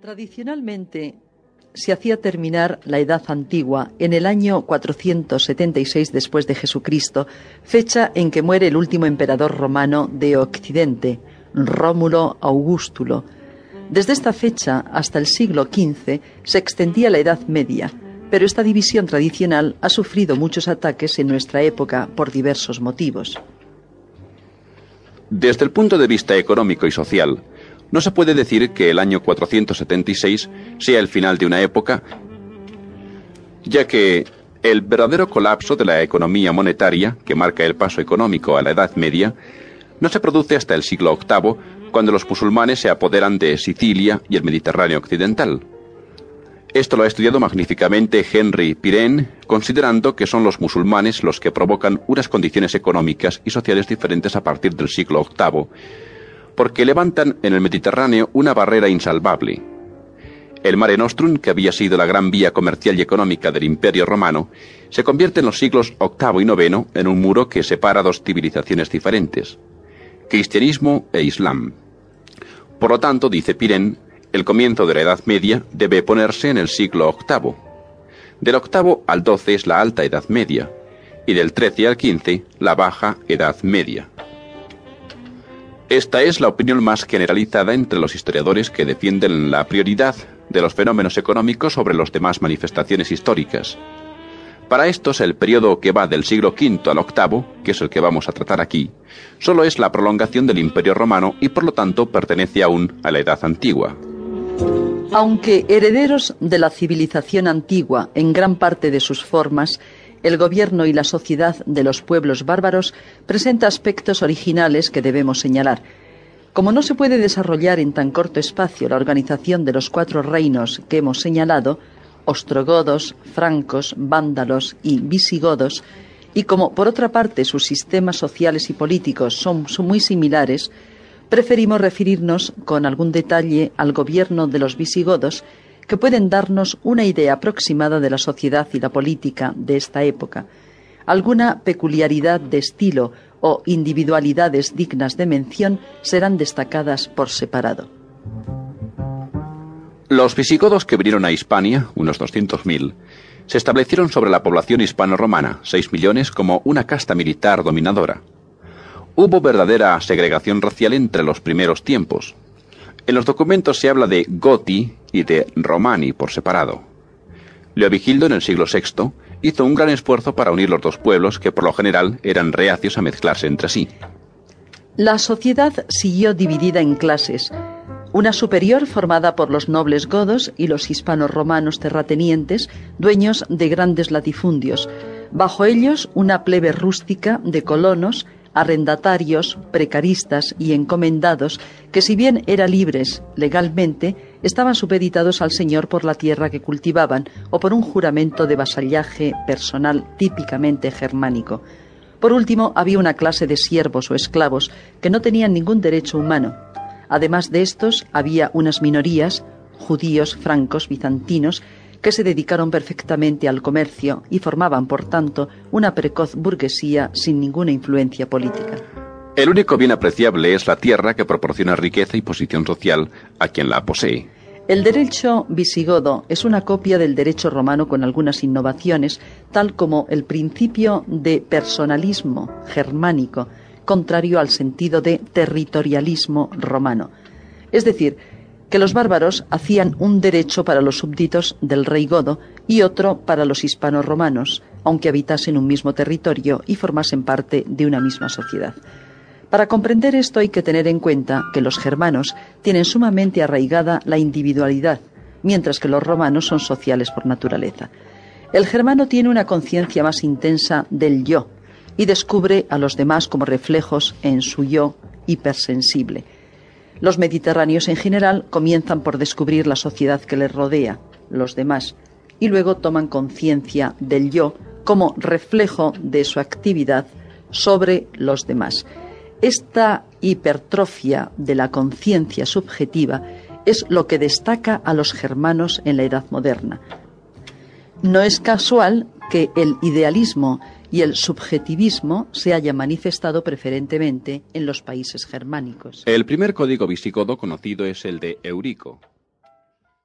Tradicionalmente se hacía terminar la Edad Antigua en el año 476 después de Jesucristo, fecha en que muere el último emperador romano de Occidente, Rómulo Augustulo. Desde esta fecha hasta el siglo XV se extendía la Edad Media, pero esta división tradicional ha sufrido muchos ataques en nuestra época por diversos motivos. Desde el punto de vista económico y social, no se puede decir que el año 476 sea el final de una época, ya que el verdadero colapso de la economía monetaria, que marca el paso económico a la Edad Media, no se produce hasta el siglo VIII, cuando los musulmanes se apoderan de Sicilia y el Mediterráneo occidental. Esto lo ha estudiado magníficamente Henry Pirenne, considerando que son los musulmanes los que provocan unas condiciones económicas y sociales diferentes a partir del siglo VIII, porque levantan en el Mediterráneo una barrera insalvable. El Mare Nostrum, que había sido la gran vía comercial y económica del Imperio Romano, se convierte en los siglos VIII y IX en un muro que separa dos civilizaciones diferentes, cristianismo e islam. Por lo tanto, dice Pirén, el comienzo de la Edad Media debe ponerse en el siglo VIII. Del VIII al XII es la Alta Edad Media, y del XIII al XV la Baja Edad Media. Esta es la opinión más generalizada entre los historiadores que defienden la prioridad de los fenómenos económicos sobre las demás manifestaciones históricas. Para estos, el periodo que va del siglo V al VIII, que es el que vamos a tratar aquí, solo es la prolongación del Imperio Romano y por lo tanto pertenece aún a la Edad Antigua. Aunque herederos de la civilización antigua en gran parte de sus formas, el gobierno y la sociedad de los pueblos bárbaros presenta aspectos originales que debemos señalar. Como no se puede desarrollar en tan corto espacio la organización de los cuatro reinos que hemos señalado, ostrogodos, francos, vándalos y visigodos, y como por otra parte sus sistemas sociales y políticos son, muy similares, preferimos referirnos con algún detalle al gobierno de los visigodos que pueden darnos una idea aproximada de la sociedad y la política de esta época. Alguna peculiaridad de estilo o individualidades dignas de mención serán destacadas por separado. Los visigodos que vinieron a Hispania, unos 200.000, se establecieron sobre la población hispano-romana, 6 millones, como una casta militar dominadora. Hubo verdadera segregación racial entre los primeros tiempos, en los documentos se habla de Goti y de Romani por separado. Leovigildo en el siglo VI hizo un gran esfuerzo para unir los dos pueblos que por lo general eran reacios a mezclarse entre sí. La sociedad siguió dividida en clases. Una superior formada por los nobles godos y los hispanos romanos terratenientes, dueños de grandes latifundios. Bajo ellos una plebe rústica de colonos arrendatarios, precaristas y encomendados que si bien eran libres legalmente, estaban supeditados al Señor por la tierra que cultivaban o por un juramento de vasallaje personal típicamente germánico. Por último, había una clase de siervos o esclavos que no tenían ningún derecho humano. Además de estos, había unas minorías, judíos, francos, bizantinos, que se dedicaron perfectamente al comercio y formaban, por tanto, una precoz burguesía sin ninguna influencia política. El único bien apreciable es la tierra que proporciona riqueza y posición social a quien la posee. El derecho visigodo es una copia del derecho romano con algunas innovaciones, tal como el principio de personalismo germánico, contrario al sentido de territorialismo romano. Es decir, que los bárbaros hacían un derecho para los súbditos del rey godo y otro para los hispanos romanos, aunque habitasen un mismo territorio y formasen parte de una misma sociedad. Para comprender esto hay que tener en cuenta que los germanos tienen sumamente arraigada la individualidad, mientras que los romanos son sociales por naturaleza. El germano tiene una conciencia más intensa del yo y descubre a los demás como reflejos en su yo hipersensible los mediterráneos en general comienzan por descubrir la sociedad que les rodea, los demás, y luego toman conciencia del yo como reflejo de su actividad sobre los demás. Esta hipertrofia de la conciencia subjetiva es lo que destaca a los germanos en la Edad moderna. No es casual que el idealismo y el subjetivismo se haya manifestado preferentemente en los países germánicos. El primer código visigodo conocido es el de Eurico,